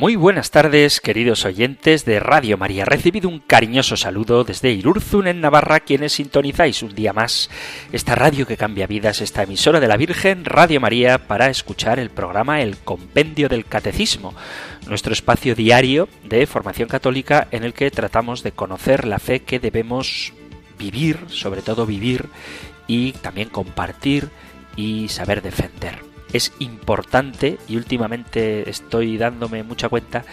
Muy buenas tardes, queridos oyentes de Radio María. Recibido un cariñoso saludo desde Irurzun, en Navarra, quienes sintonizáis un día más esta radio que cambia vidas, esta emisora de la Virgen, Radio María, para escuchar el programa El Compendio del Catecismo, nuestro espacio diario de formación católica en el que tratamos de conocer la fe que debemos vivir, sobre todo vivir, y también compartir y saber defender es importante, y últimamente estoy dándome mucha cuenta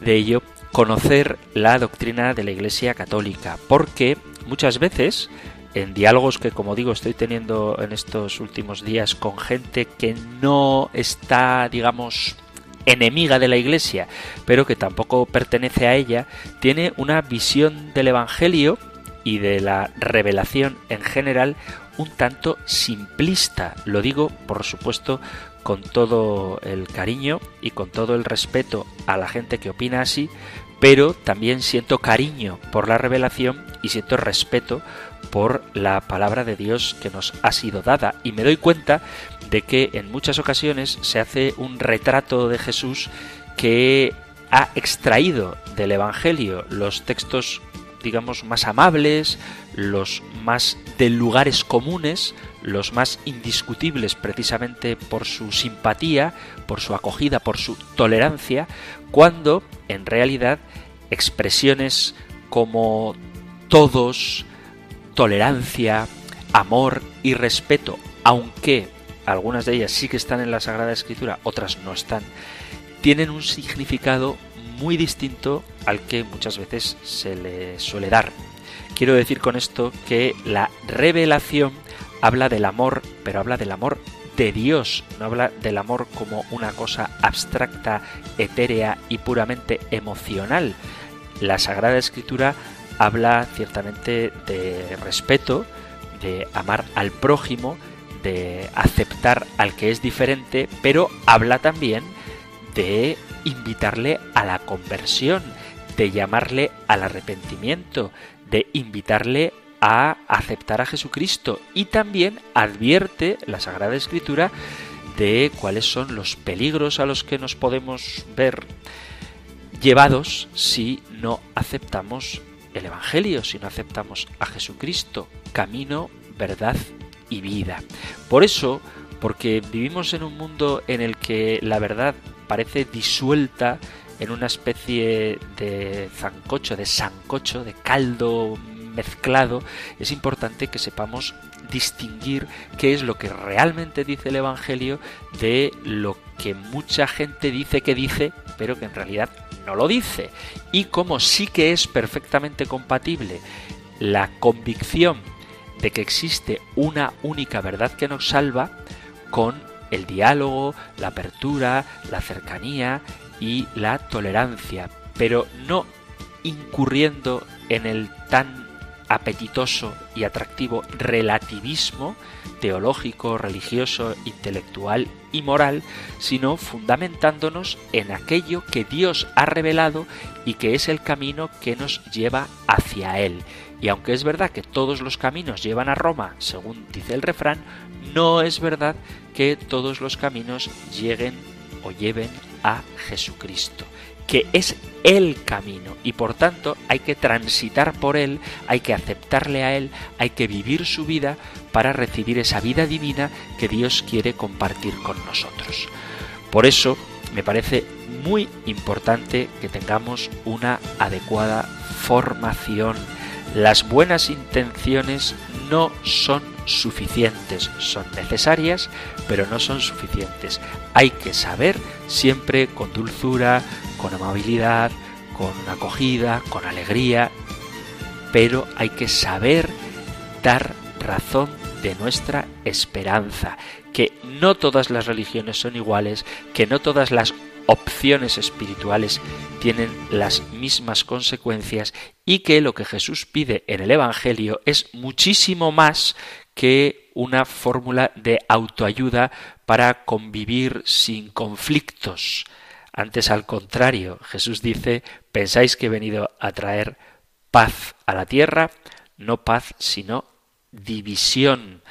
de ello, conocer la doctrina de la Iglesia Católica, porque muchas veces en diálogos que, como digo, estoy teniendo en estos últimos días con gente que no está, digamos, enemiga de la Iglesia, pero que tampoco pertenece a ella, tiene una visión del Evangelio y de la revelación en general un tanto simplista. Lo digo, por supuesto, con todo el cariño y con todo el respeto a la gente que opina así, pero también siento cariño por la revelación y siento respeto por la palabra de Dios que nos ha sido dada. Y me doy cuenta de que en muchas ocasiones se hace un retrato de Jesús que ha extraído del Evangelio los textos digamos, más amables, los más de lugares comunes, los más indiscutibles precisamente por su simpatía, por su acogida, por su tolerancia, cuando en realidad expresiones como todos, tolerancia, amor y respeto, aunque algunas de ellas sí que están en la Sagrada Escritura, otras no están, tienen un significado muy distinto al que muchas veces se le suele dar. Quiero decir con esto que la revelación habla del amor, pero habla del amor de Dios, no habla del amor como una cosa abstracta, etérea y puramente emocional. La Sagrada Escritura habla ciertamente de respeto, de amar al prójimo, de aceptar al que es diferente, pero habla también de invitarle a la conversión, de llamarle al arrepentimiento, de invitarle a aceptar a Jesucristo y también advierte la Sagrada Escritura de cuáles son los peligros a los que nos podemos ver llevados si no aceptamos el Evangelio, si no aceptamos a Jesucristo, camino, verdad y vida. Por eso, porque vivimos en un mundo en el que la verdad parece disuelta en una especie de zancocho, de sancocho, de caldo mezclado, es importante que sepamos distinguir qué es lo que realmente dice el Evangelio de lo que mucha gente dice que dice, pero que en realidad no lo dice. Y como sí que es perfectamente compatible la convicción de que existe una única verdad que nos salva con el diálogo, la apertura, la cercanía y la tolerancia, pero no incurriendo en el tan apetitoso y atractivo relativismo teológico, religioso, intelectual y moral, sino fundamentándonos en aquello que Dios ha revelado y que es el camino que nos lleva hacia Él. Y aunque es verdad que todos los caminos llevan a Roma, según dice el refrán, no es verdad que todos los caminos lleguen o lleven a Jesucristo, que es el camino y por tanto hay que transitar por él, hay que aceptarle a él, hay que vivir su vida para recibir esa vida divina que Dios quiere compartir con nosotros. Por eso me parece muy importante que tengamos una adecuada formación. Las buenas intenciones no son suficientes, son necesarias, pero no son suficientes. Hay que saber siempre con dulzura, con amabilidad, con acogida, con alegría, pero hay que saber dar razón de nuestra esperanza, que no todas las religiones son iguales, que no todas las opciones espirituales tienen las mismas consecuencias y que lo que Jesús pide en el Evangelio es muchísimo más que una fórmula de autoayuda para convivir sin conflictos. Antes al contrario, Jesús dice, pensáis que he venido a traer paz a la tierra, no paz, sino división.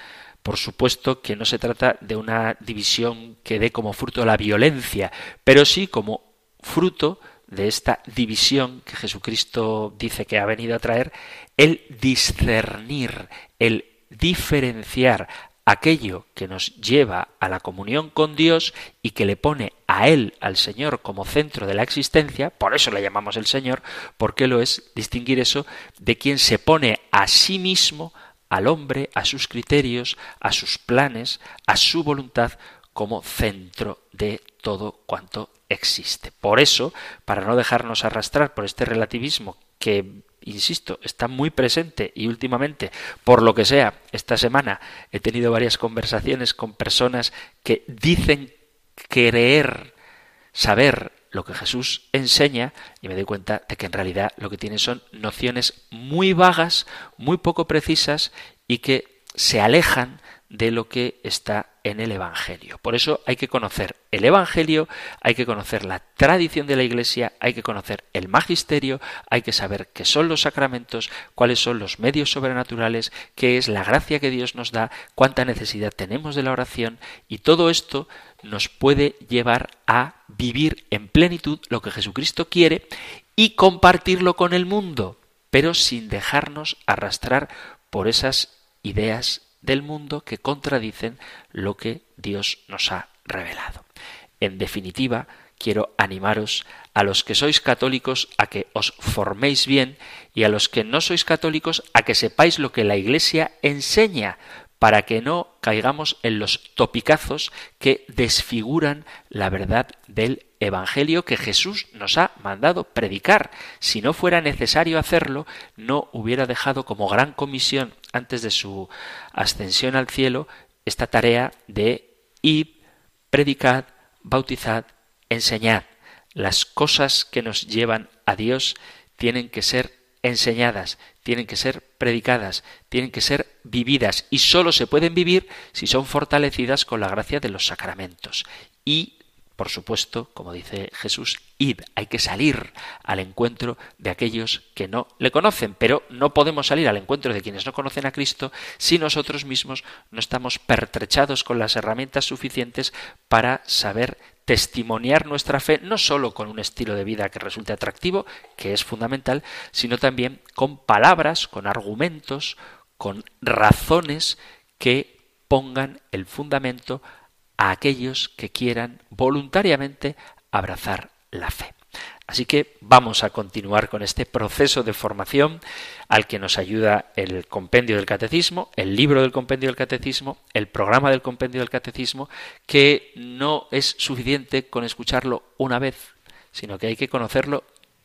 Por supuesto que no se trata de una división que dé como fruto la violencia, pero sí como fruto de esta división que Jesucristo dice que ha venido a traer, el discernir, el diferenciar aquello que nos lleva a la comunión con Dios y que le pone a Él, al Señor, como centro de la existencia, por eso le llamamos el Señor, porque lo es distinguir eso de quien se pone a sí mismo, al hombre, a sus criterios, a sus planes, a su voluntad, como centro de todo cuanto existe. Por eso, para no dejarnos arrastrar por este relativismo que insisto, está muy presente y últimamente, por lo que sea, esta semana he tenido varias conversaciones con personas que dicen creer, saber lo que Jesús enseña y me doy cuenta de que en realidad lo que tienen son nociones muy vagas, muy poco precisas y que se alejan de lo que está en el Evangelio. Por eso hay que conocer el Evangelio, hay que conocer la tradición de la Iglesia, hay que conocer el magisterio, hay que saber qué son los sacramentos, cuáles son los medios sobrenaturales, qué es la gracia que Dios nos da, cuánta necesidad tenemos de la oración y todo esto nos puede llevar a vivir en plenitud lo que Jesucristo quiere y compartirlo con el mundo, pero sin dejarnos arrastrar por esas ideas del mundo que contradicen lo que Dios nos ha revelado. En definitiva, quiero animaros a los que sois católicos a que os forméis bien y a los que no sois católicos a que sepáis lo que la Iglesia enseña, para que no caigamos en los topicazos que desfiguran la verdad del Evangelio que Jesús nos ha mandado predicar. Si no fuera necesario hacerlo, no hubiera dejado como gran comisión antes de su ascensión al cielo esta tarea de ir, predicad, bautizad, enseñad. Las cosas que nos llevan a Dios tienen que ser enseñadas, tienen que ser predicadas, tienen que ser vividas y sólo se pueden vivir si son fortalecidas con la gracia de los sacramentos. Y, por supuesto, como dice Jesús, id, hay que salir al encuentro de aquellos que no le conocen, pero no podemos salir al encuentro de quienes no conocen a Cristo si nosotros mismos no estamos pertrechados con las herramientas suficientes para saber testimoniar nuestra fe no sólo con un estilo de vida que resulte atractivo, que es fundamental, sino también con palabras, con argumentos, con razones que pongan el fundamento a aquellos que quieran voluntariamente abrazar la fe. Así que vamos a continuar con este proceso de formación al que nos ayuda el compendio del catecismo, el libro del compendio del catecismo, el programa del compendio del catecismo, que no es suficiente con escucharlo una vez, sino que hay que conocerlo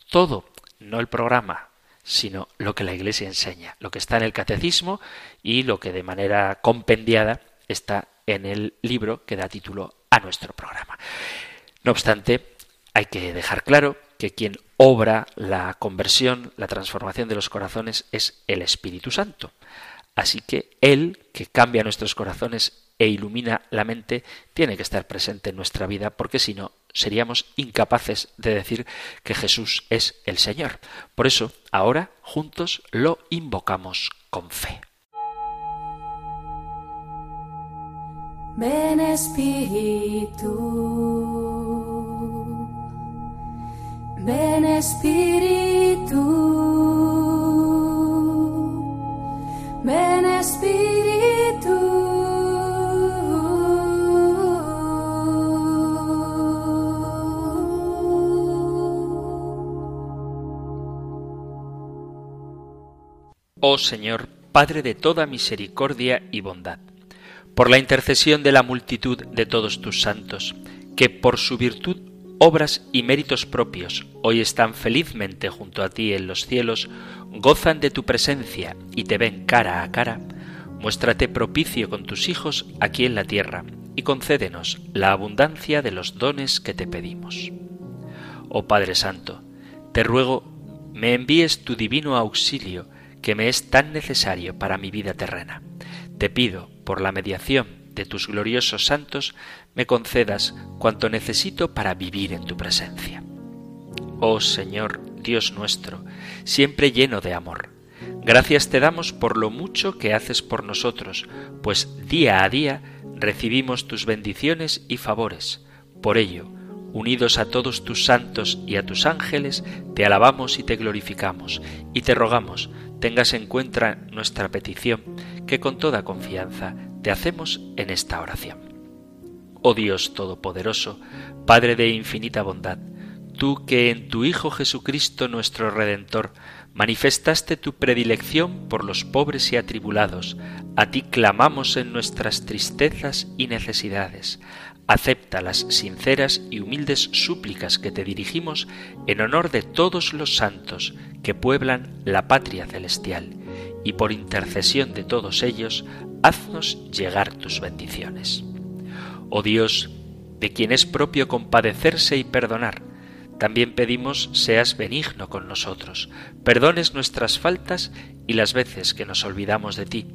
todo, no el programa, sino lo que la Iglesia enseña, lo que está en el catecismo y lo que de manera compendiada está en el libro que da título a nuestro programa. No obstante, hay que dejar claro que quien obra la conversión, la transformación de los corazones es el Espíritu Santo. Así que Él, que cambia nuestros corazones e ilumina la mente, tiene que estar presente en nuestra vida, porque si no, seríamos incapaces de decir que Jesús es el Señor. Por eso, ahora, juntos, lo invocamos con fe. Ven Espíritu. Ven Espíritu, ven Espíritu. Oh Señor, Padre de toda misericordia y bondad, por la intercesión de la multitud de todos tus santos, que por su virtud obras y méritos propios, hoy están felizmente junto a ti en los cielos, gozan de tu presencia y te ven cara a cara, muéstrate propicio con tus hijos aquí en la tierra y concédenos la abundancia de los dones que te pedimos. Oh Padre Santo, te ruego me envíes tu divino auxilio que me es tan necesario para mi vida terrena. Te pido por la mediación de tus gloriosos santos, me concedas cuanto necesito para vivir en tu presencia. Oh Señor, Dios nuestro, siempre lleno de amor, gracias te damos por lo mucho que haces por nosotros, pues día a día recibimos tus bendiciones y favores. Por ello, unidos a todos tus santos y a tus ángeles, te alabamos y te glorificamos, y te rogamos, tengas en cuenta nuestra petición, que con toda confianza te hacemos en esta oración. Oh Dios Todopoderoso, Padre de infinita bondad, tú que en tu Hijo Jesucristo nuestro Redentor manifestaste tu predilección por los pobres y atribulados, a ti clamamos en nuestras tristezas y necesidades. Acepta las sinceras y humildes súplicas que te dirigimos en honor de todos los santos que pueblan la patria celestial, y por intercesión de todos ellos, haznos llegar tus bendiciones. Oh Dios, de quien es propio compadecerse y perdonar, también pedimos seas benigno con nosotros, perdones nuestras faltas y las veces que nos olvidamos de ti,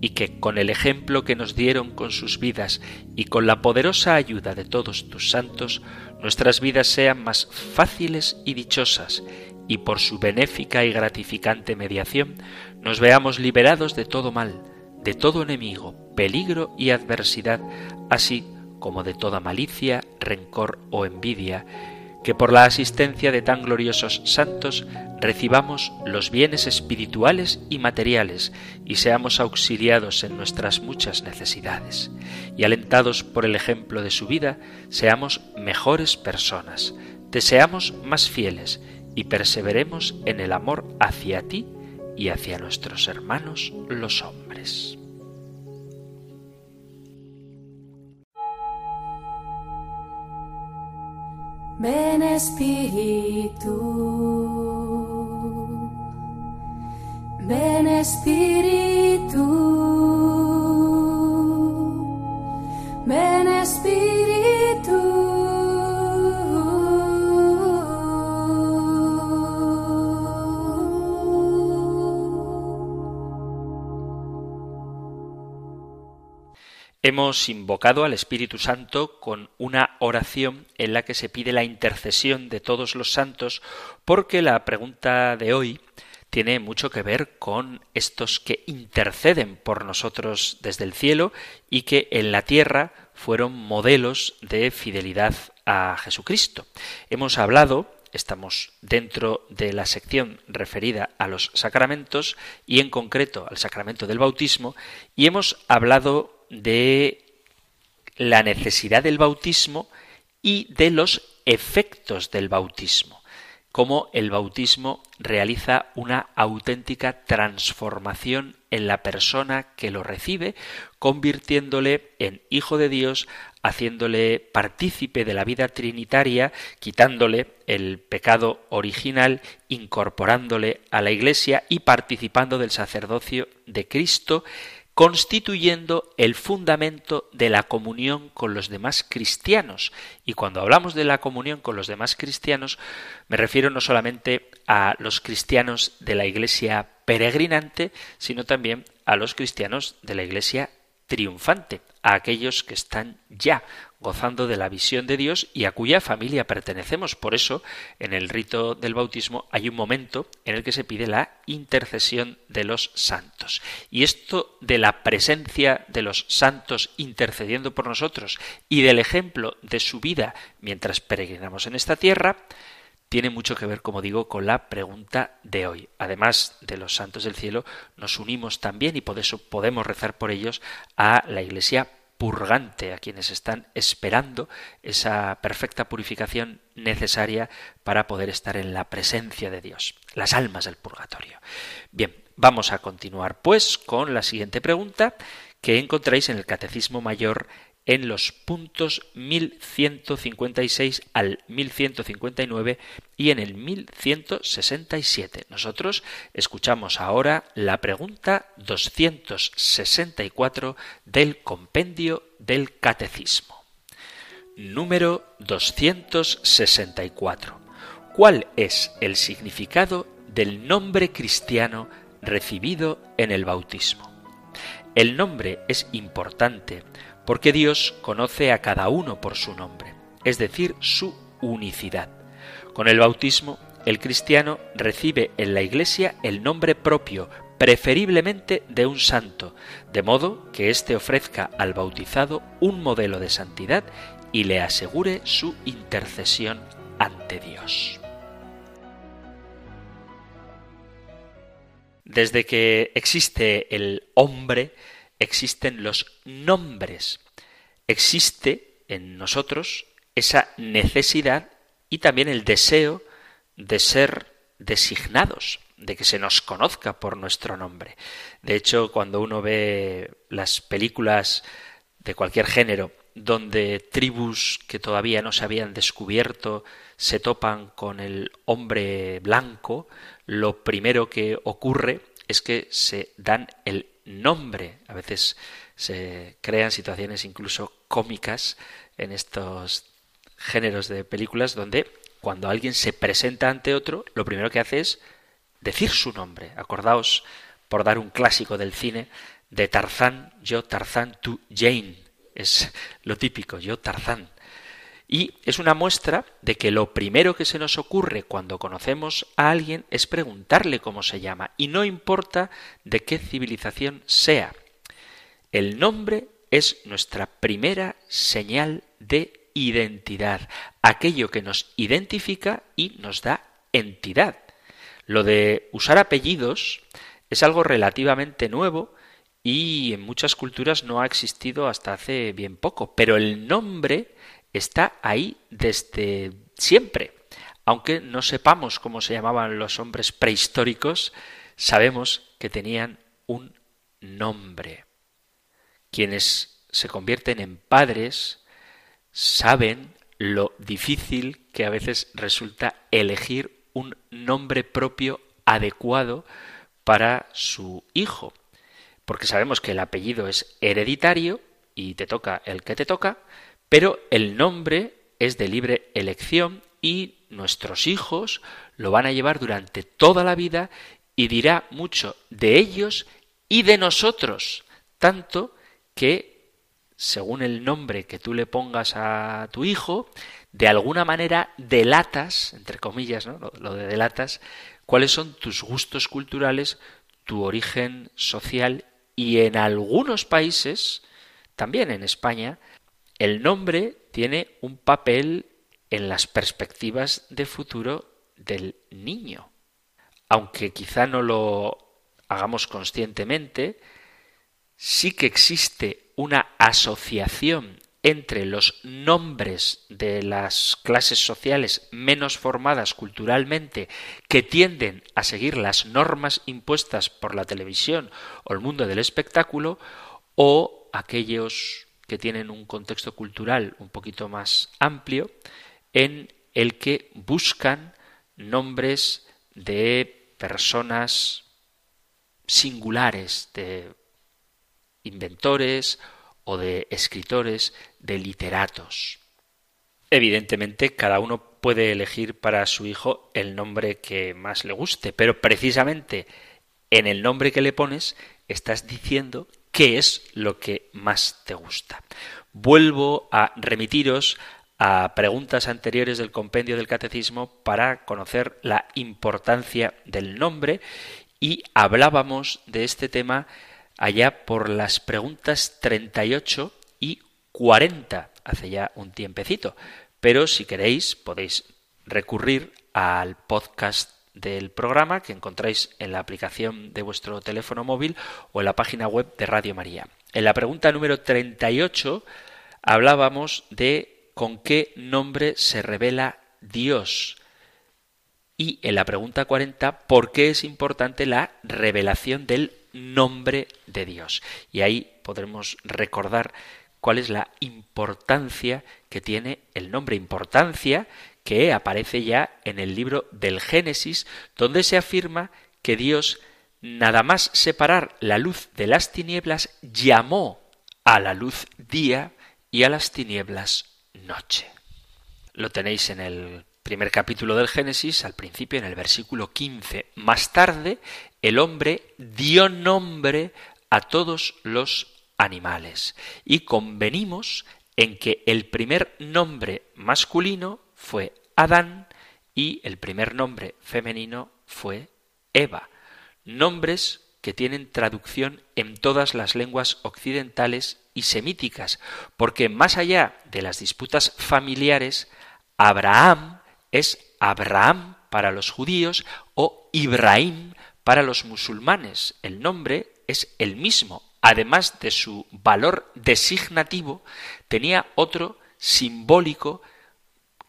y que con el ejemplo que nos dieron con sus vidas y con la poderosa ayuda de todos tus santos, nuestras vidas sean más fáciles y dichosas, y por su benéfica y gratificante mediación nos veamos liberados de todo mal, de todo enemigo, peligro y adversidad, así como de toda malicia, rencor o envidia, que por la asistencia de tan gloriosos santos recibamos los bienes espirituales y materiales y seamos auxiliados en nuestras muchas necesidades, y alentados por el ejemplo de su vida, seamos mejores personas, te seamos más fieles y perseveremos en el amor hacia ti y hacia nuestros hermanos los hombres. Ven Espíritu, ven Espíritu, ven Espíritu. Hemos invocado al Espíritu Santo con una oración en la que se pide la intercesión de todos los santos porque la pregunta de hoy tiene mucho que ver con estos que interceden por nosotros desde el cielo y que en la tierra fueron modelos de fidelidad a Jesucristo. Hemos hablado estamos dentro de la sección referida a los sacramentos y en concreto al sacramento del bautismo y hemos hablado de la necesidad del bautismo y de los efectos del bautismo, cómo el bautismo realiza una auténtica transformación en la persona que lo recibe, convirtiéndole en hijo de Dios, haciéndole partícipe de la vida trinitaria, quitándole el pecado original, incorporándole a la Iglesia y participando del sacerdocio de Cristo, constituyendo el fundamento de la comunión con los demás cristianos. Y cuando hablamos de la comunión con los demás cristianos, me refiero no solamente a los cristianos de la Iglesia peregrinante, sino también a los cristianos de la Iglesia triunfante, a aquellos que están ya gozando de la visión de Dios y a cuya familia pertenecemos. Por eso, en el rito del bautismo hay un momento en el que se pide la intercesión de los santos. Y esto de la presencia de los santos intercediendo por nosotros y del ejemplo de su vida mientras peregrinamos en esta tierra, tiene mucho que ver, como digo, con la pregunta de hoy. Además de los santos del cielo, nos unimos también y por eso podemos rezar por ellos a la Iglesia purgante, a quienes están esperando esa perfecta purificación necesaria para poder estar en la presencia de Dios, las almas del purgatorio. Bien, vamos a continuar pues con la siguiente pregunta que encontráis en el Catecismo Mayor en los puntos 1156 al 1159 y en el 1167. Nosotros escuchamos ahora la pregunta 264 del compendio del Catecismo. Número 264. ¿Cuál es el significado del nombre cristiano recibido en el bautismo? El nombre es importante porque Dios conoce a cada uno por su nombre, es decir, su unicidad. Con el bautismo, el cristiano recibe en la Iglesia el nombre propio, preferiblemente de un santo, de modo que éste ofrezca al bautizado un modelo de santidad y le asegure su intercesión ante Dios. Desde que existe el hombre, existen los nombres. Existe en nosotros esa necesidad y también el deseo de ser designados, de que se nos conozca por nuestro nombre. De hecho, cuando uno ve las películas de cualquier género, donde tribus que todavía no se habían descubierto se topan con el hombre blanco, lo primero que ocurre es que se dan el nombre. A veces se crean situaciones incluso cómicas en estos géneros de películas donde cuando alguien se presenta ante otro, lo primero que hace es decir su nombre. Acordaos, por dar un clásico del cine, de Tarzán, yo Tarzán, tú Jane. Es lo típico, yo Tarzán. Y es una muestra de que lo primero que se nos ocurre cuando conocemos a alguien es preguntarle cómo se llama, y no importa de qué civilización sea. El nombre es nuestra primera señal de identidad, aquello que nos identifica y nos da entidad. Lo de usar apellidos es algo relativamente nuevo y en muchas culturas no ha existido hasta hace bien poco, pero el nombre está ahí desde siempre. Aunque no sepamos cómo se llamaban los hombres prehistóricos, sabemos que tenían un nombre. Quienes se convierten en padres saben lo difícil que a veces resulta elegir un nombre propio adecuado para su hijo, porque sabemos que el apellido es hereditario y te toca el que te toca, pero el nombre es de libre elección y nuestros hijos lo van a llevar durante toda la vida y dirá mucho de ellos y de nosotros, tanto que, según el nombre que tú le pongas a tu hijo, de alguna manera delatas, entre comillas, ¿no? lo, de delatas, cuáles son tus gustos culturales, tu origen social y en algunos países, también en España, el nombre tiene un papel en las perspectivas de futuro del niño. Aunque quizá no lo hagamos conscientemente, sí que existe una asociación entre los nombres de las clases sociales menos formadas culturalmente que tienden a seguir las normas impuestas por la televisión o el mundo del espectáculo o aquellos que tienen un contexto cultural un poquito más amplio, en el que buscan nombres de personas singulares, de inventores o de escritores, de literatos. Evidentemente, cada uno puede elegir para su hijo el nombre que más le guste, pero precisamente en el nombre que le pones estás diciendo qué es lo que más te gusta. Vuelvo a remitiros a preguntas anteriores del compendio del catecismo para conocer la importancia del nombre y hablábamos de este tema allá por las preguntas 38 y 40, hace ya un tiempecito. Pero si queréis podéis recurrir al podcast del programa que encontráis en la aplicación de vuestro teléfono móvil o en la página web de Radio María. En la pregunta número 38 hablábamos de con qué nombre se revela Dios. Y en la pregunta 40, ¿por qué es importante la revelación del nombre de Dios? Y ahí podremos recordar cuál es la importancia que tiene el nombre. Importancia que aparece ya en el libro del Génesis, donde se afirma que Dios, nada más separar la luz de las tinieblas, llamó a la luz día y a las tinieblas noche. Lo tenéis en el primer capítulo del Génesis, al principio, en el versículo 15. Más tarde, el hombre dio nombre a todos los animales. Y convenimos en que el primer nombre masculino fue Adán y el primer nombre femenino fue Eva. Nombres que tienen traducción en todas las lenguas occidentales y semíticas, porque más allá de las disputas familiares, Abraham es Abraham para los judíos o Ibrahim para los musulmanes. El nombre es el mismo. Además de su valor designativo, tenía otro simbólico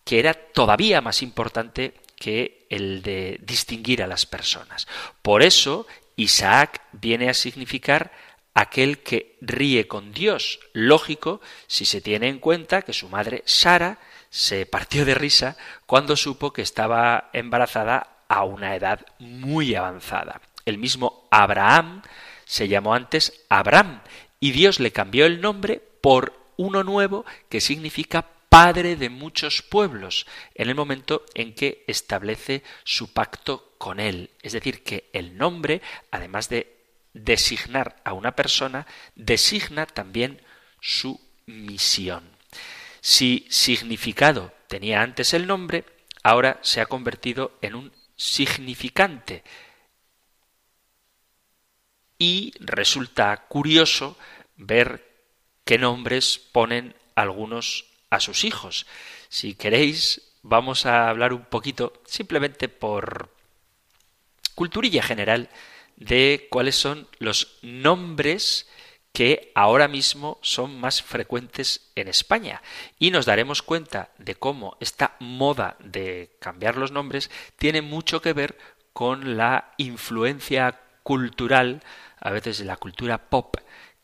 que era todavía más importante que el de distinguir a las personas. Por eso Isaac viene a significar aquel que ríe con Dios. Lógico si se tiene en cuenta que su madre Sara se partió de risa cuando supo que estaba embarazada a una edad muy avanzada. El mismo Abraham se llamó antes Abraham y Dios le cambió el nombre por uno nuevo que significa padre de muchos pueblos, en el momento en que establece su pacto con él. Es decir, que el nombre, además de designar a una persona, designa también su misión. Si significado tenía antes el nombre, ahora se ha convertido en un significante. Y resulta curioso ver qué nombres ponen algunos a sus hijos. Si queréis, vamos a hablar un poquito, simplemente por culturilla general, de cuáles son los nombres que ahora mismo son más frecuentes en España. Y nos daremos cuenta de cómo esta moda de cambiar los nombres tiene mucho que ver con la influencia cultural, a veces de la cultura pop,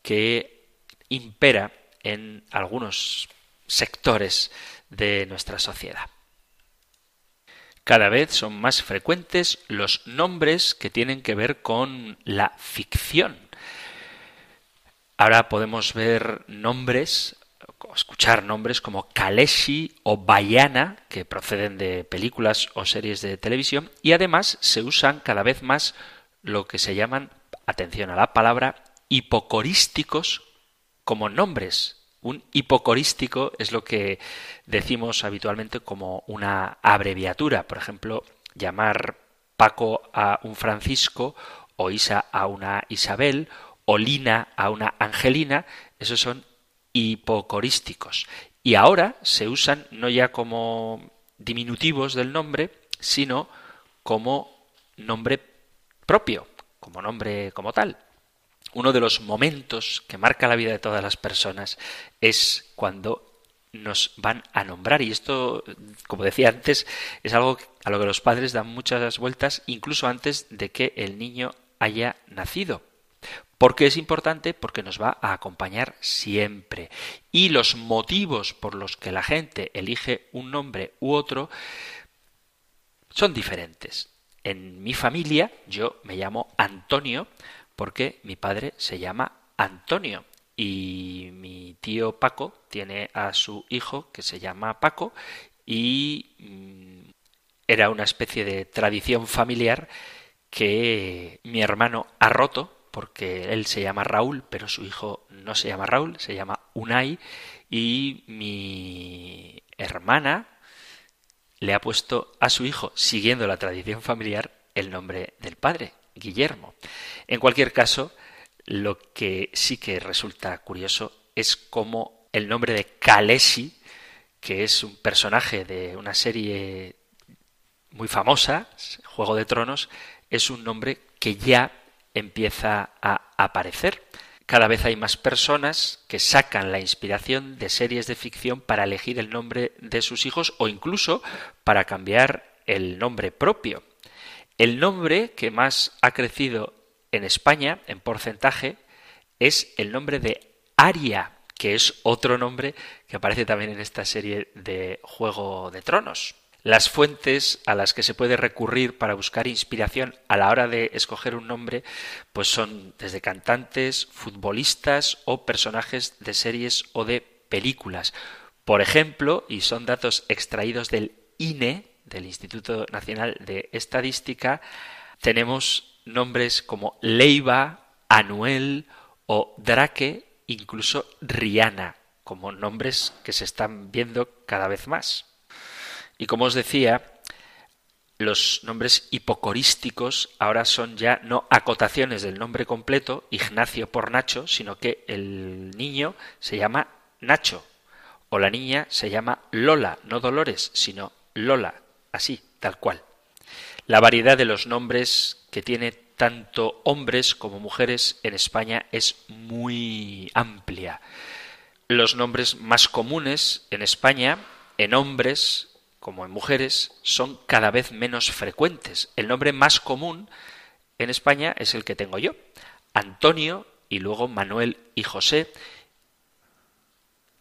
que impera en algunos sectores de nuestra sociedad. Cada vez son más frecuentes los nombres que tienen que ver con la ficción. Ahora podemos ver nombres, escuchar nombres como Kaleshi o Bayana, que proceden de películas o series de televisión, y además se usan cada vez más lo que se llaman, atención a la palabra, hipocorísticos como nombres un hipocorístico es lo que decimos habitualmente como una abreviatura. Por ejemplo, llamar Paco a un Francisco o Isa a una Isabel o Lina a una Angelina. Esos son hipocorísticos. Y ahora se usan no ya como diminutivos del nombre, sino como nombre propio, como nombre como tal uno de los momentos que marca la vida de todas las personas es cuando nos van a nombrar. Y esto, como decía antes, es algo a lo que los padres dan muchas vueltas, incluso antes de que el niño haya nacido. ¿Por qué es importante? Porque nos va a acompañar siempre. Y los motivos por los que la gente elige un nombre u otro son diferentes. En mi familia yo me llamo Antonio porque mi padre se llama Antonio y mi tío Paco tiene a su hijo que se llama Paco y mm, era una especie de tradición familiar que mi hermano ha roto porque él se llama Raúl, pero su hijo no se llama Raúl, se llama Unai y mi hermana le ha puesto a su hijo, siguiendo la tradición familiar, el nombre del padre, Guillermo. En cualquier caso, lo que sí que resulta curioso es cómo el nombre de Kaleshi, que es un personaje de una serie muy famosa, Juego de Tronos, es un nombre que ya empieza a aparecer. Cada vez hay más personas que sacan la inspiración de series de ficción para elegir el nombre de sus hijos o incluso para cambiar el nombre propio. El nombre que más ha crecido en España, en porcentaje, es el nombre de Aria, que es otro nombre que aparece también en esta serie de Juego de Tronos. Las fuentes a las que se puede recurrir para buscar inspiración a la hora de escoger un nombre, pues son desde cantantes, futbolistas o personajes de series o de películas. Por ejemplo, y son datos extraídos del INE, del Instituto Nacional de Estadística, tenemos nombres como Leiva, Anuel o Drake, incluso Rihanna, como nombres que se están viendo cada vez más. Y como os decía, los nombres hipocorísticos ahora son ya no acotaciones del nombre completo, Ignacio por Nacho, sino que el niño se llama Nacho o la niña se llama Lola, no Dolores, sino Lola, así, tal cual. La variedad de los nombres que tiene tanto hombres como mujeres en España es muy amplia. Los nombres más comunes en España, en hombres, como en mujeres, son cada vez menos frecuentes. El nombre más común en España es el que tengo yo, Antonio y luego Manuel y José.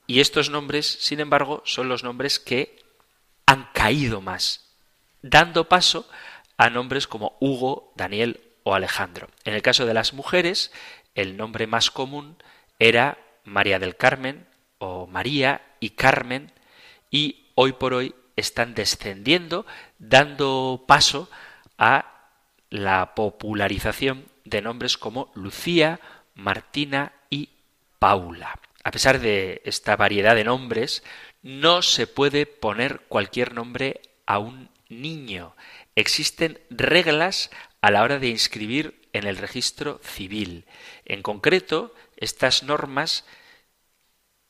Y estos nombres, sin embargo, son los nombres que han caído más, dando paso a nombres como Hugo, Daniel o Alejandro. En el caso de las mujeres, el nombre más común era María del Carmen o María y Carmen y hoy por hoy están descendiendo, dando paso a la popularización de nombres como Lucía, Martina y Paula. A pesar de esta variedad de nombres, no se puede poner cualquier nombre a un niño. Existen reglas a la hora de inscribir en el registro civil. En concreto, estas normas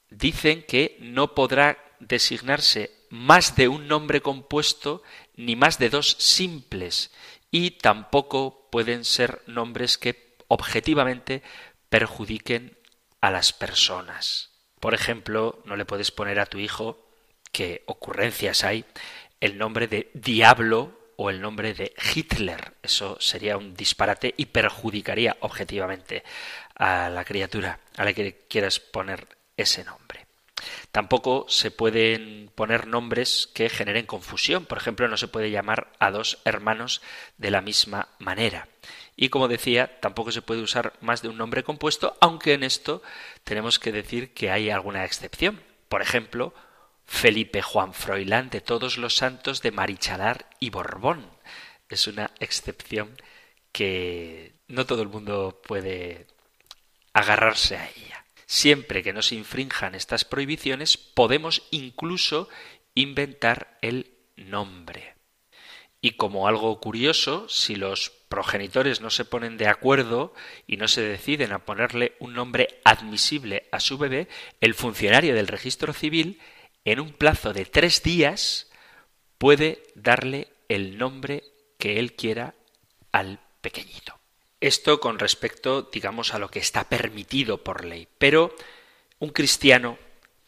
dicen que no podrá designarse más de un nombre compuesto ni más de dos simples y tampoco pueden ser nombres que objetivamente perjudiquen a las personas. Por ejemplo, no le puedes poner a tu hijo, que ocurrencias hay, el nombre de diablo o el nombre de Hitler. Eso sería un disparate y perjudicaría objetivamente a la criatura a la que quieras poner ese nombre. Tampoco se pueden poner nombres que generen confusión. Por ejemplo, no se puede llamar a dos hermanos de la misma manera. Y como decía, tampoco se puede usar más de un nombre compuesto, aunque en esto tenemos que decir que hay alguna excepción. Por ejemplo, Felipe Juan Froilán de todos los santos de Marichalar y Borbón. Es una excepción que no todo el mundo puede agarrarse a ella. Siempre que no se infrinjan estas prohibiciones, podemos incluso inventar el nombre. Y como algo curioso, si los progenitores no se ponen de acuerdo y no se deciden a ponerle un nombre admisible a su bebé, el funcionario del registro civil, en un plazo de tres días, puede darle el nombre que él quiera al pequeñito. Esto con respecto, digamos, a lo que está permitido por ley. Pero un cristiano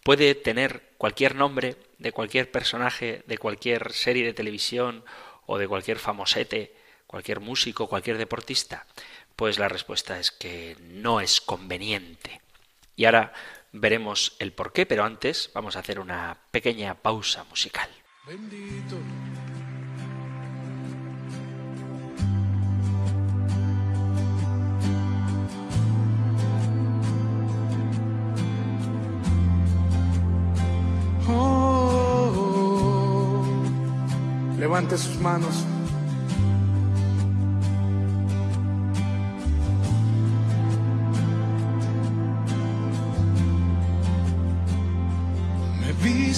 puede tener cualquier nombre de cualquier personaje, de cualquier serie de televisión o de cualquier famosete, cualquier músico, cualquier deportista. Pues la respuesta es que no es conveniente. Y ahora veremos el por qué, pero antes vamos a hacer una pequeña pausa musical. Bendito Levante sus manos.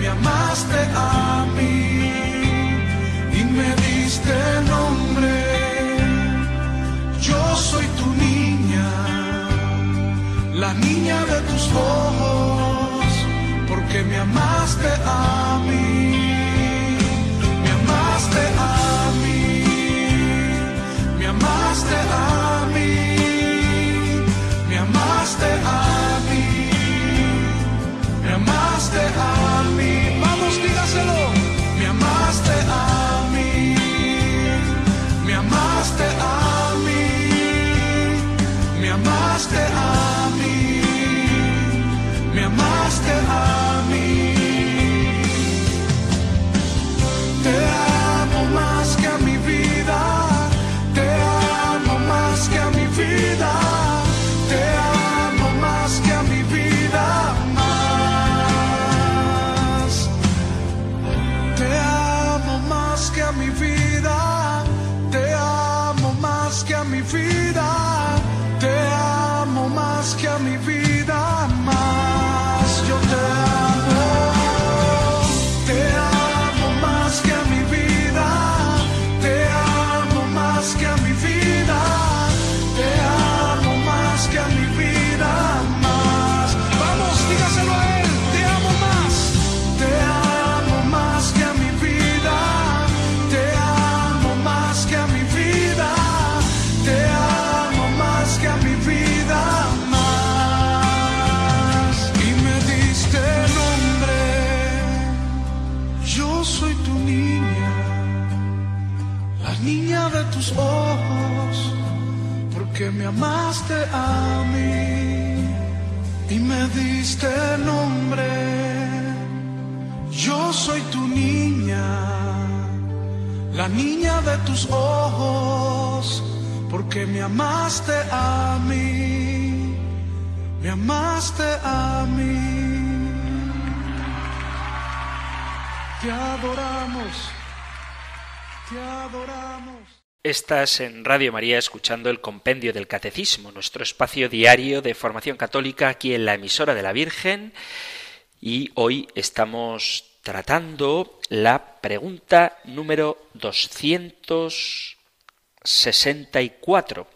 me amaste a mí y me diste nombre. Yo soy tu niña, la niña de tus ojos que me amaste a mí, de tus ojos, porque me amaste a mí, me amaste a mí. Te adoramos, te adoramos. Estás en Radio María escuchando el Compendio del Catecismo, nuestro espacio diario de formación católica aquí en la emisora de la Virgen. Y hoy estamos tratando la pregunta número 264.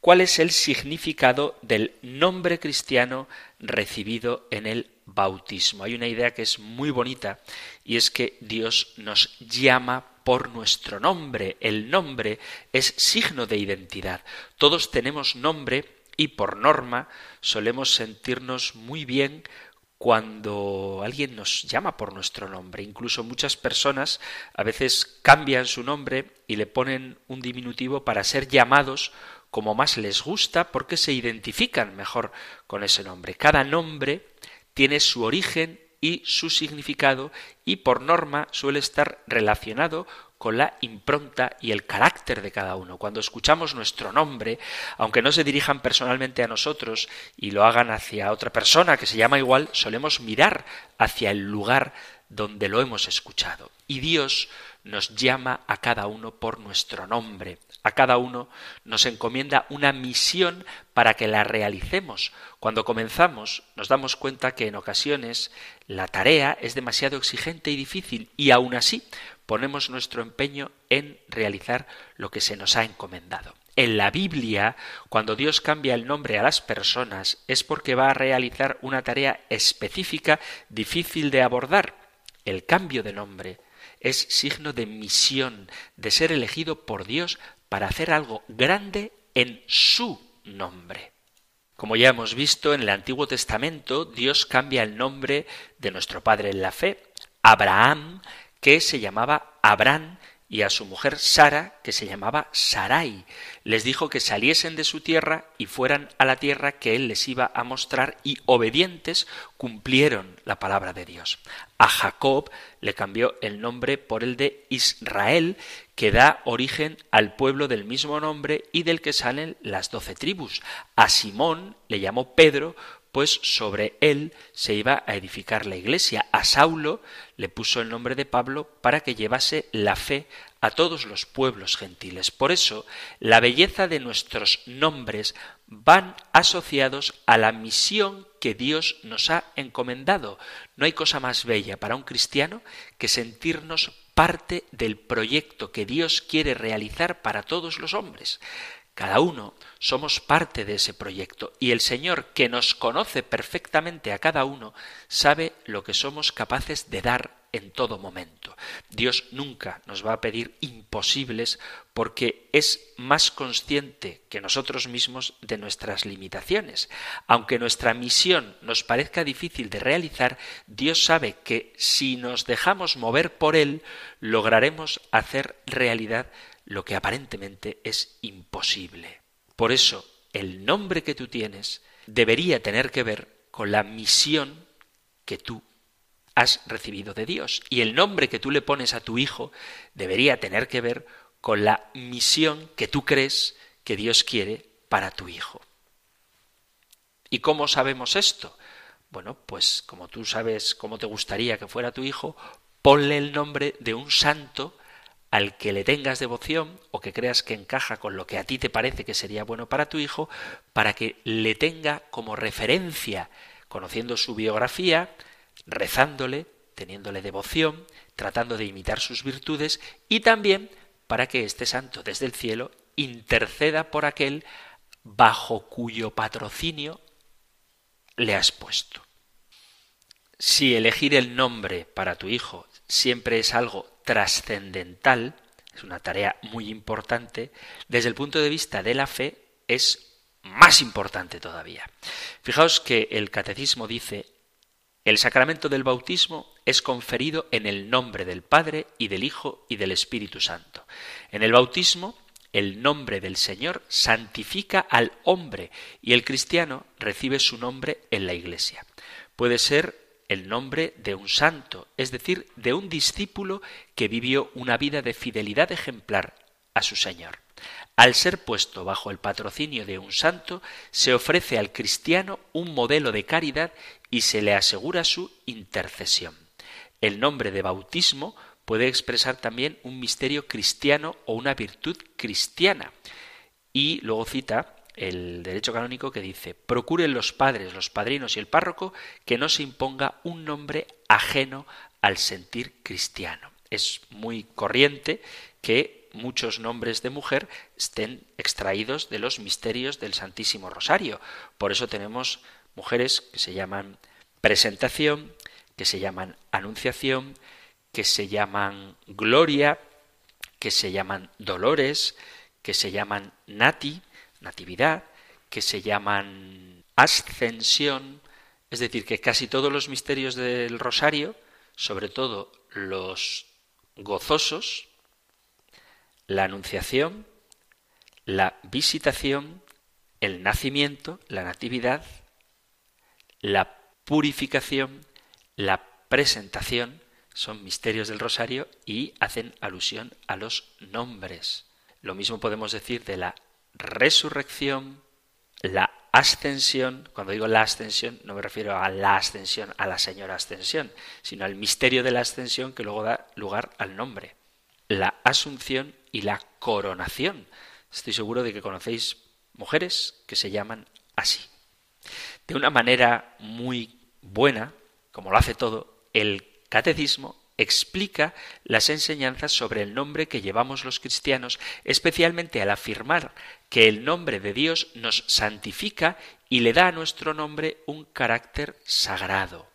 ¿Cuál es el significado del nombre cristiano recibido en el bautismo? Hay una idea que es muy bonita y es que Dios nos llama por nuestro nombre. El nombre es signo de identidad. Todos tenemos nombre y por norma solemos sentirnos muy bien cuando alguien nos llama por nuestro nombre. Incluso muchas personas a veces cambian su nombre y le ponen un diminutivo para ser llamados como más les gusta porque se identifican mejor con ese nombre. Cada nombre tiene su origen y su significado y por norma suele estar relacionado con la impronta y el carácter de cada uno. Cuando escuchamos nuestro nombre, aunque no se dirijan personalmente a nosotros y lo hagan hacia otra persona que se llama igual, solemos mirar hacia el lugar donde lo hemos escuchado. Y Dios nos llama a cada uno por nuestro nombre. A cada uno nos encomienda una misión para que la realicemos. Cuando comenzamos nos damos cuenta que en ocasiones la tarea es demasiado exigente y difícil y aún así ponemos nuestro empeño en realizar lo que se nos ha encomendado. En la Biblia, cuando Dios cambia el nombre a las personas, es porque va a realizar una tarea específica difícil de abordar. El cambio de nombre es signo de misión, de ser elegido por Dios para hacer algo grande en su nombre. Como ya hemos visto en el Antiguo Testamento, Dios cambia el nombre de nuestro Padre en la fe, Abraham, que se llamaba Abraham, y a su mujer Sara, que se llamaba Sarai. Les dijo que saliesen de su tierra y fueran a la tierra que él les iba a mostrar y obedientes cumplieron la palabra de Dios. A Jacob le cambió el nombre por el de Israel, que da origen al pueblo del mismo nombre y del que salen las doce tribus. A Simón le llamó Pedro pues sobre él se iba a edificar la iglesia. A Saulo le puso el nombre de Pablo para que llevase la fe a todos los pueblos gentiles. Por eso, la belleza de nuestros nombres van asociados a la misión que Dios nos ha encomendado. No hay cosa más bella para un cristiano que sentirnos parte del proyecto que Dios quiere realizar para todos los hombres. Cada uno somos parte de ese proyecto y el Señor, que nos conoce perfectamente a cada uno, sabe lo que somos capaces de dar en todo momento. Dios nunca nos va a pedir imposibles porque es más consciente que nosotros mismos de nuestras limitaciones. Aunque nuestra misión nos parezca difícil de realizar, Dios sabe que si nos dejamos mover por Él, lograremos hacer realidad lo que aparentemente es imposible. Por eso, el nombre que tú tienes debería tener que ver con la misión que tú has recibido de Dios. Y el nombre que tú le pones a tu hijo debería tener que ver con la misión que tú crees que Dios quiere para tu hijo. ¿Y cómo sabemos esto? Bueno, pues como tú sabes cómo te gustaría que fuera tu hijo, ponle el nombre de un santo al que le tengas devoción o que creas que encaja con lo que a ti te parece que sería bueno para tu hijo, para que le tenga como referencia, conociendo su biografía, rezándole, teniéndole devoción, tratando de imitar sus virtudes y también para que este santo desde el cielo interceda por aquel bajo cuyo patrocinio le has puesto. Si elegir el nombre para tu hijo siempre es algo trascendental, es una tarea muy importante, desde el punto de vista de la fe es más importante todavía. Fijaos que el catecismo dice, el sacramento del bautismo es conferido en el nombre del Padre y del Hijo y del Espíritu Santo. En el bautismo, el nombre del Señor santifica al hombre y el cristiano recibe su nombre en la Iglesia. Puede ser el nombre de un santo, es decir, de un discípulo que vivió una vida de fidelidad ejemplar a su Señor. Al ser puesto bajo el patrocinio de un santo, se ofrece al cristiano un modelo de caridad y se le asegura su intercesión. El nombre de bautismo puede expresar también un misterio cristiano o una virtud cristiana. Y luego cita el derecho canónico que dice, procuren los padres, los padrinos y el párroco que no se imponga un nombre ajeno al sentir cristiano. Es muy corriente que muchos nombres de mujer estén extraídos de los misterios del Santísimo Rosario. Por eso tenemos mujeres que se llaman presentación, que se llaman anunciación, que se llaman gloria, que se llaman dolores, que se llaman nati, natividad, que se llaman ascensión, es decir, que casi todos los misterios del rosario, sobre todo los gozosos, la anunciación, la visitación, el nacimiento, la natividad, la purificación, la presentación, son misterios del rosario y hacen alusión a los nombres. Lo mismo podemos decir de la resurrección, la ascensión, cuando digo la ascensión no me refiero a la ascensión, a la señora ascensión, sino al misterio de la ascensión que luego da lugar al nombre, la asunción y la coronación. Estoy seguro de que conocéis mujeres que se llaman así. De una manera muy buena, como lo hace todo, el catecismo explica las enseñanzas sobre el nombre que llevamos los cristianos, especialmente al afirmar que el nombre de Dios nos santifica y le da a nuestro nombre un carácter sagrado.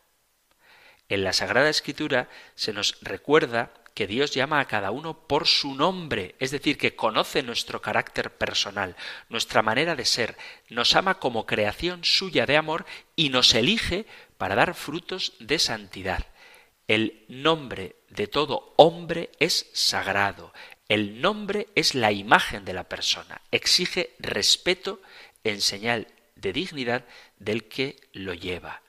En la Sagrada Escritura se nos recuerda que Dios llama a cada uno por su nombre, es decir, que conoce nuestro carácter personal, nuestra manera de ser, nos ama como creación suya de amor y nos elige para dar frutos de santidad. El nombre de todo hombre es sagrado. El nombre es la imagen de la persona. Exige respeto en señal de dignidad del que lo lleva.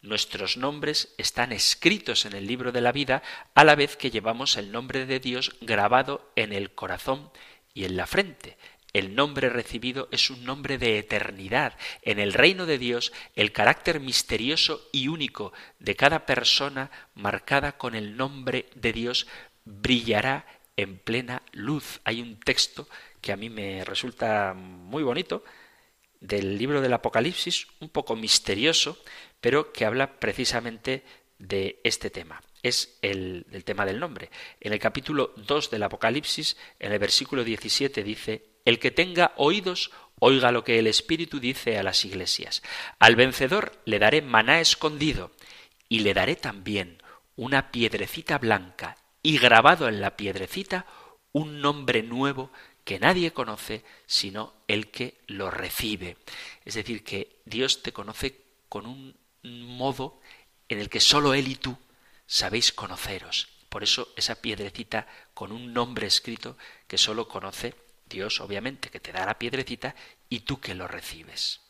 Nuestros nombres están escritos en el libro de la vida a la vez que llevamos el nombre de Dios grabado en el corazón y en la frente. El nombre recibido es un nombre de eternidad. En el reino de Dios, el carácter misterioso y único de cada persona marcada con el nombre de Dios brillará en plena luz. Hay un texto que a mí me resulta muy bonito del libro del Apocalipsis, un poco misterioso, pero que habla precisamente de este tema. Es el, tema del nombre. En el capítulo 2 del Apocalipsis, en el versículo 17 dice, el que tenga oídos, oiga lo que el Espíritu dice a las iglesias. Al vencedor le daré maná escondido, y le daré también una piedrecita blanca, y grabado en la piedrecita un nombre nuevo que nadie conoce sino el que lo recibe. Es decir, que Dios te conoce con un modo en el que sólo Él y tú sabéis conoceros. Por eso esa piedrecita con un nombre escrito que sólo conoce Dios obviamente que te da la piedrecita y tú que lo recibes.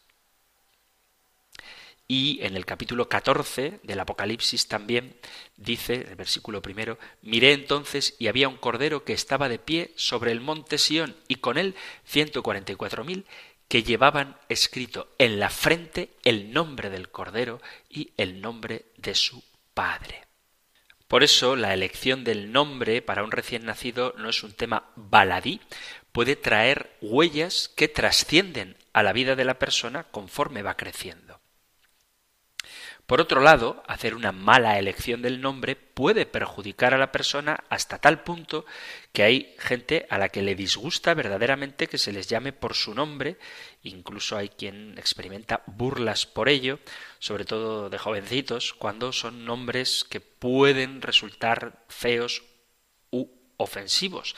Y en el capítulo 14 del Apocalipsis también dice, el versículo primero, miré entonces y había un cordero que estaba de pie sobre el monte Sión y con él ciento cuarenta y cuatro mil que llevaban escrito en la frente el nombre del cordero y el nombre de su padre. Por eso la elección del nombre para un recién nacido no es un tema baladí, puede traer huellas que trascienden a la vida de la persona conforme va creciendo. Por otro lado, hacer una mala elección del nombre puede perjudicar a la persona hasta tal punto que hay gente a la que le disgusta verdaderamente que se les llame por su nombre, incluso hay quien experimenta burlas por ello, sobre todo de jovencitos, cuando son nombres que pueden resultar feos u ofensivos.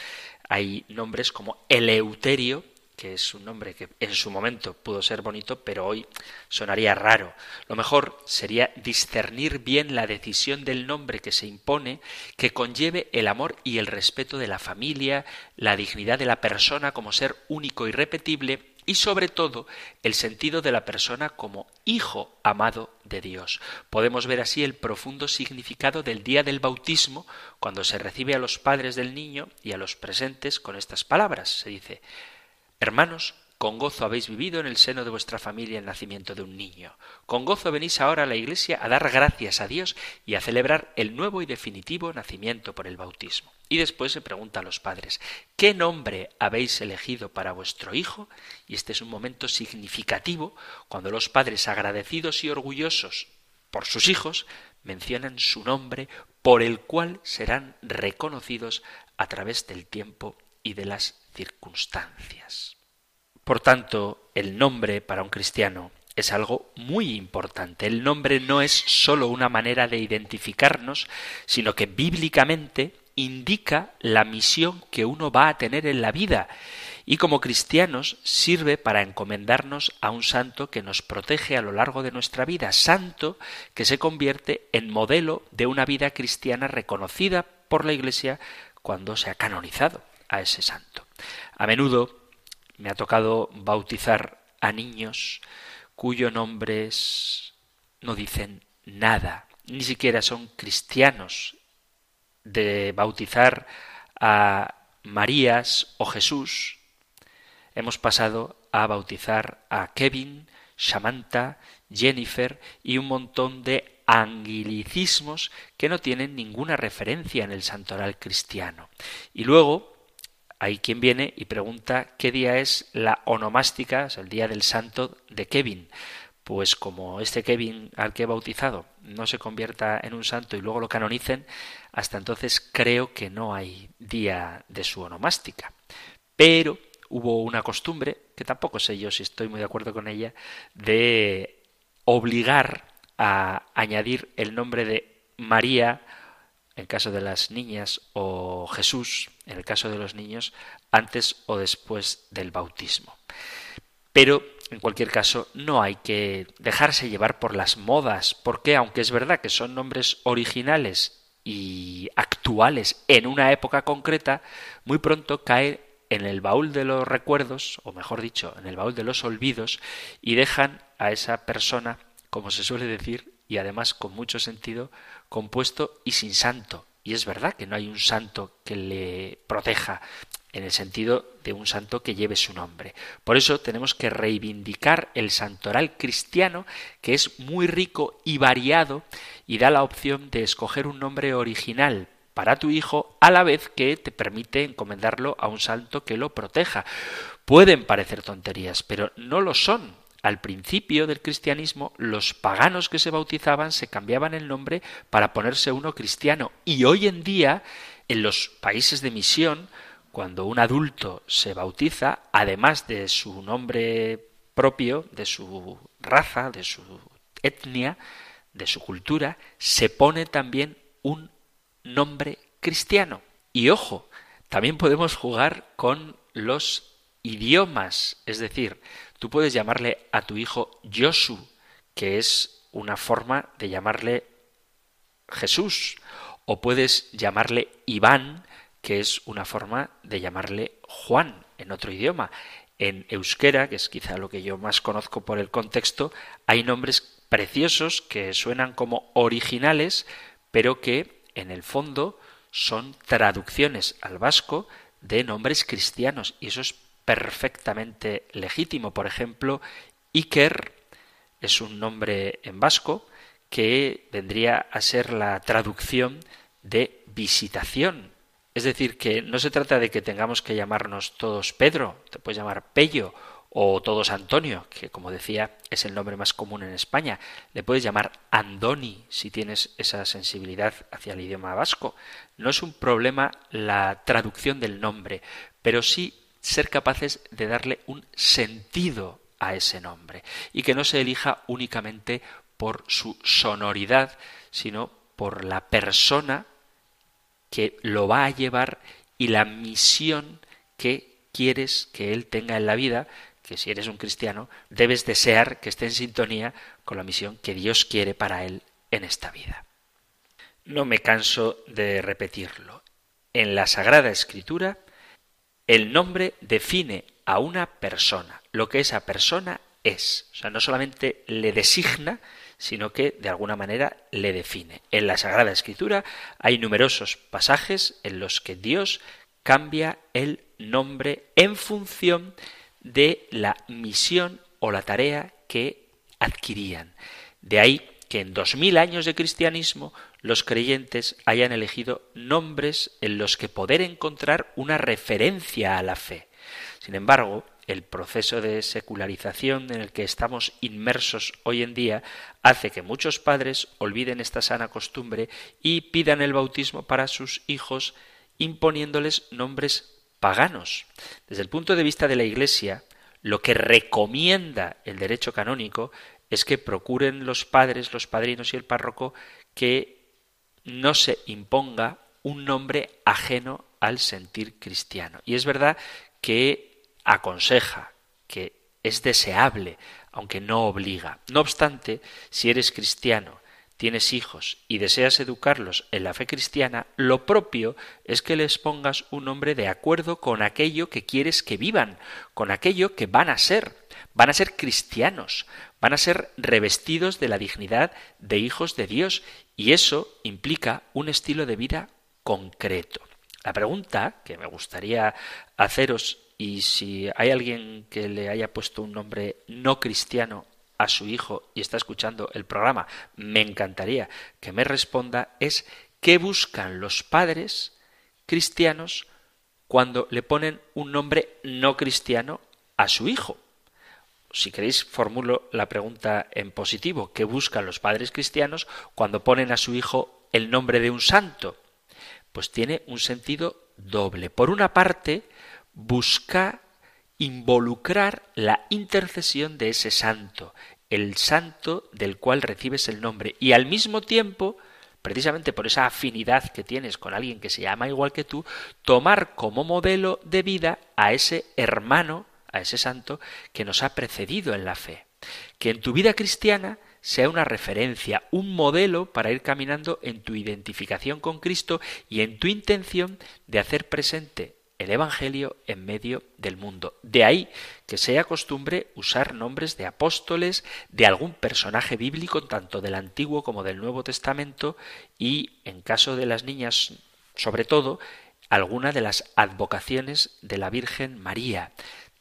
Hay nombres como Eleuterio, que es un nombre que en su momento pudo ser bonito, pero hoy sonaría raro. Lo mejor sería discernir bien la decisión del nombre que se impone, que conlleve el amor y el respeto de la familia, la dignidad de la persona como ser único y repetible, y sobre todo el sentido de la persona como hijo amado de Dios. Podemos ver así el profundo significado del día del bautismo cuando se recibe a los padres del niño y a los presentes con estas palabras. Se dice, Hermanos, con gozo habéis vivido en el seno de vuestra familia el nacimiento de un niño. Con gozo venís ahora a la iglesia a dar gracias a Dios y a celebrar el nuevo y definitivo nacimiento por el bautismo. Y después se pregunta a los padres, ¿qué nombre habéis elegido para vuestro hijo? Y este es un momento significativo cuando los padres agradecidos y orgullosos por sus hijos mencionan su nombre por el cual serán reconocidos a través del tiempo y de las circunstancias. Por tanto, el nombre para un cristiano es algo muy importante. El nombre no es sólo una manera de identificarnos, sino que bíblicamente indica la misión que uno va a tener en la vida y como cristianos sirve para encomendarnos a un santo que nos protege a lo largo de nuestra vida, santo que se convierte en modelo de una vida cristiana reconocida por la Iglesia cuando se ha canonizado a ese santo. A menudo me ha tocado bautizar a niños cuyos nombres no dicen nada, ni siquiera son cristianos. De bautizar a Marías o Jesús, hemos pasado a bautizar a Kevin, Samantha, Jennifer y un montón de anglicismos que no tienen ninguna referencia en el santoral cristiano. Y luego hay quien viene y pregunta qué día es la onomástica, el día del santo de Kevin. Pues como este Kevin al que he bautizado no se convierta en un santo y luego lo canonicen, hasta entonces creo que no hay día de su onomástica. Pero hubo una costumbre, que tampoco sé yo si estoy muy de acuerdo con ella, de obligar a añadir el nombre de María en caso de las niñas, o Jesús, en el caso de los niños, antes o después del bautismo. Pero, en cualquier caso, no hay que dejarse llevar por las modas, porque aunque es verdad que son nombres originales y actuales en una época concreta, muy pronto cae en el baúl de los recuerdos, o mejor dicho, en el baúl de los olvidos, y dejan a esa persona, como se suele decir, y además con mucho sentido, compuesto y sin santo. Y es verdad que no hay un santo que le proteja en el sentido de un santo que lleve su nombre. Por eso tenemos que reivindicar el santoral cristiano, que es muy rico y variado y da la opción de escoger un nombre original para tu hijo a la vez que te permite encomendarlo a un santo que lo proteja. Pueden parecer tonterías, pero no lo son al principio del cristianismo, los paganos que se bautizaban se cambiaban el nombre para ponerse uno cristiano. Y hoy en día, en los países de misión, cuando un adulto se bautiza, además de su nombre propio, de su raza, de su etnia, de su cultura, se pone también un nombre cristiano. Y ojo, también podemos jugar con los idiomas, es decir, Tú puedes llamarle a tu hijo Josu, que es una forma de llamarle Jesús, o puedes llamarle Iván, que es una forma de llamarle Juan en otro idioma. En euskera, que es quizá lo que yo más conozco por el contexto, hay nombres preciosos que suenan como originales, pero que en el fondo son traducciones al vasco de nombres cristianos. Y eso es perfectamente legítimo. Por ejemplo, Iker es un nombre en vasco que vendría a ser la traducción de visitación. Es decir, que no se trata de que tengamos que llamarnos todos Pedro, te puedes llamar Pello o todos Antonio, que como decía es el nombre más común en España. Le puedes llamar Andoni si tienes esa sensibilidad hacia el idioma vasco. No es un problema la traducción del nombre, pero sí ser capaces de darle un sentido a ese nombre y que no se elija únicamente por su sonoridad, sino por la persona que lo va a llevar y la misión que quieres que él tenga en la vida, que si eres un cristiano debes desear que esté en sintonía con la misión que Dios quiere para él en esta vida. No me canso de repetirlo. En la Sagrada Escritura, el nombre define a una persona, lo que esa persona es. O sea, no solamente le designa, sino que de alguna manera le define. En la Sagrada Escritura hay numerosos pasajes en los que Dios cambia el nombre en función de la misión o la tarea que adquirían. De ahí que en dos mil años de cristianismo los creyentes hayan elegido nombres en los que poder encontrar una referencia a la fe. Sin embargo, el proceso de secularización en el que estamos inmersos hoy en día hace que muchos padres olviden esta sana costumbre y pidan el bautismo para sus hijos imponiéndoles nombres paganos. Desde el punto de vista de la Iglesia, lo que recomienda el derecho canónico es que procuren los padres, los padrinos y el párroco que no se imponga un nombre ajeno al sentir cristiano. Y es verdad que aconseja, que es deseable, aunque no obliga. No obstante, si eres cristiano, tienes hijos y deseas educarlos en la fe cristiana, lo propio es que les pongas un nombre de acuerdo con aquello que quieres que vivan, con aquello que van a ser. Van a ser cristianos, van a ser revestidos de la dignidad de hijos de Dios y eso implica un estilo de vida concreto. La pregunta que me gustaría haceros y si hay alguien que le haya puesto un nombre no cristiano a su hijo y está escuchando el programa, me encantaría que me responda es qué buscan los padres cristianos cuando le ponen un nombre no cristiano a su hijo. Si queréis, formulo la pregunta en positivo. ¿Qué buscan los padres cristianos cuando ponen a su hijo el nombre de un santo? Pues tiene un sentido doble. Por una parte, busca involucrar la intercesión de ese santo, el santo del cual recibes el nombre, y al mismo tiempo, precisamente por esa afinidad que tienes con alguien que se llama igual que tú, tomar como modelo de vida a ese hermano, a ese santo que nos ha precedido en la fe. Que en tu vida cristiana sea una referencia, un modelo para ir caminando en tu identificación con Cristo y en tu intención de hacer presente el Evangelio en medio del mundo. De ahí que sea costumbre usar nombres de apóstoles, de algún personaje bíblico, tanto del Antiguo como del Nuevo Testamento, y, en caso de las niñas, sobre todo, alguna de las advocaciones de la Virgen María.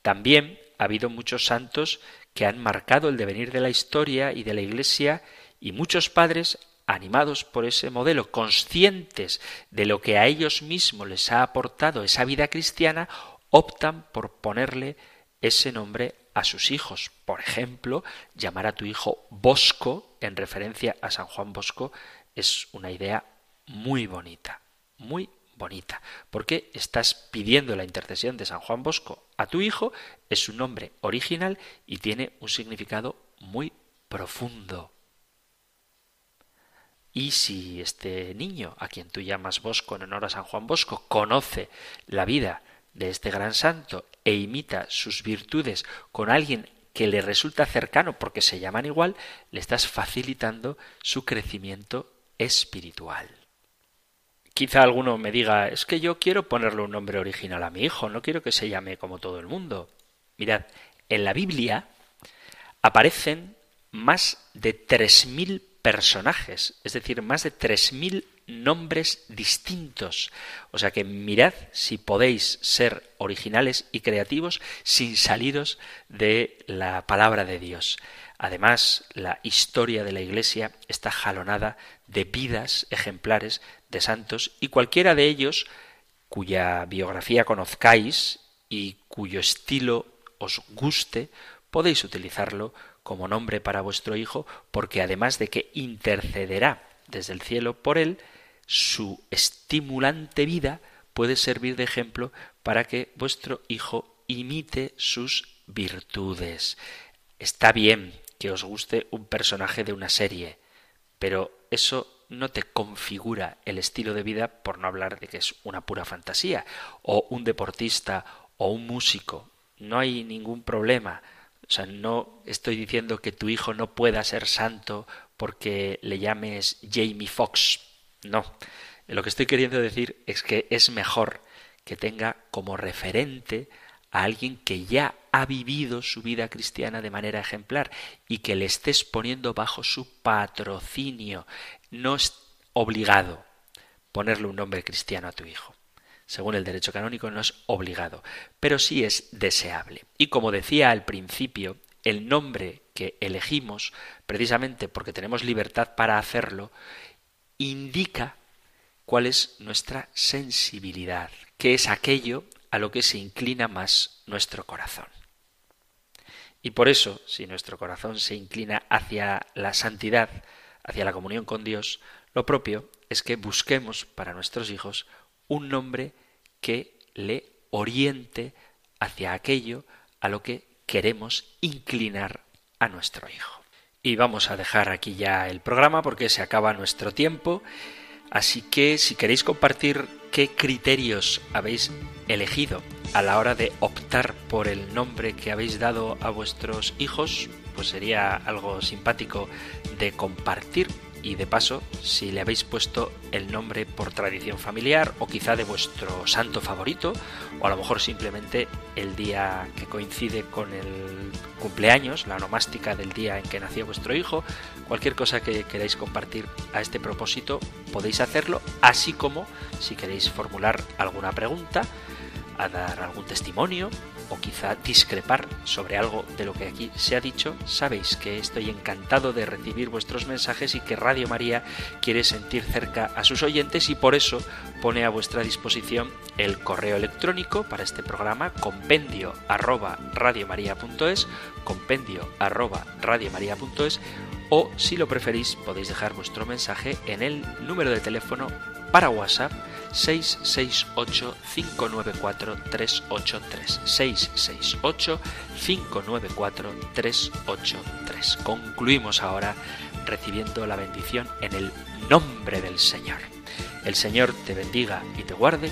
También ha habido muchos santos que han marcado el devenir de la historia y de la Iglesia, y muchos padres animados por ese modelo, conscientes de lo que a ellos mismos les ha aportado esa vida cristiana, optan por ponerle ese nombre a sus hijos. Por ejemplo, llamar a tu hijo Bosco en referencia a San Juan Bosco es una idea muy bonita, muy bonita, porque estás pidiendo la intercesión de San Juan Bosco a tu hijo, es un nombre original y tiene un significado muy profundo. Y si este niño, a quien tú llamas Bosco en honor a San Juan Bosco, conoce la vida de este gran santo e imita sus virtudes con alguien que le resulta cercano porque se llaman igual, le estás facilitando su crecimiento espiritual. Quizá alguno me diga, es que yo quiero ponerle un nombre original a mi hijo, no quiero que se llame como todo el mundo. Mirad, en la Biblia aparecen más de 3.000 personajes, es decir, más de 3.000 nombres distintos. O sea que mirad si podéis ser originales y creativos sin saliros de la palabra de Dios. Además, la historia de la Iglesia está jalonada de vidas ejemplares de santos y cualquiera de ellos cuya biografía conozcáis y cuyo estilo os guste, podéis utilizarlo como nombre para vuestro hijo, porque además de que intercederá desde el cielo por él, su estimulante vida puede servir de ejemplo para que vuestro hijo imite sus virtudes. Está bien os guste un personaje de una serie, pero eso no te configura el estilo de vida por no hablar de que es una pura fantasía, o un deportista o un músico. No hay ningún problema. O sea, no estoy diciendo que tu hijo no pueda ser santo porque le llames Jamie Foxx. No. Lo que estoy queriendo decir es que es mejor que tenga como referente a alguien que ya ha vivido su vida cristiana de manera ejemplar y que le estés poniendo bajo su patrocinio. No es obligado ponerle un nombre cristiano a tu hijo. Según el derecho canónico no es obligado, pero sí es deseable. Y como decía al principio, el nombre que elegimos, precisamente porque tenemos libertad para hacerlo, indica cuál es nuestra sensibilidad, qué es aquello a lo que se inclina más nuestro corazón. Y por eso, si nuestro corazón se inclina hacia la santidad, hacia la comunión con Dios, lo propio es que busquemos para nuestros hijos un nombre que le oriente hacia aquello a lo que queremos inclinar a nuestro hijo. Y vamos a dejar aquí ya el programa porque se acaba nuestro tiempo. Así que si queréis compartir qué criterios habéis elegido a la hora de optar por el nombre que habéis dado a vuestros hijos, pues sería algo simpático de compartir y de paso si le habéis puesto el nombre por tradición familiar o quizá de vuestro santo favorito o a lo mejor simplemente el día que coincide con el cumpleaños, la onomástica del día en que nació vuestro hijo, cualquier cosa que queráis compartir a este propósito podéis hacerlo, así como si queréis formular alguna pregunta, a dar algún testimonio o quizá discrepar sobre algo de lo que aquí se ha dicho, sabéis que estoy encantado de recibir vuestros mensajes y que Radio María quiere sentir cerca a sus oyentes y por eso pone a vuestra disposición el correo electrónico para este programa compendio arroba o si lo preferís podéis dejar vuestro mensaje en el número de teléfono para WhatsApp 668-594-383. 668-594-383. Concluimos ahora recibiendo la bendición en el nombre del Señor. El Señor te bendiga y te guarde.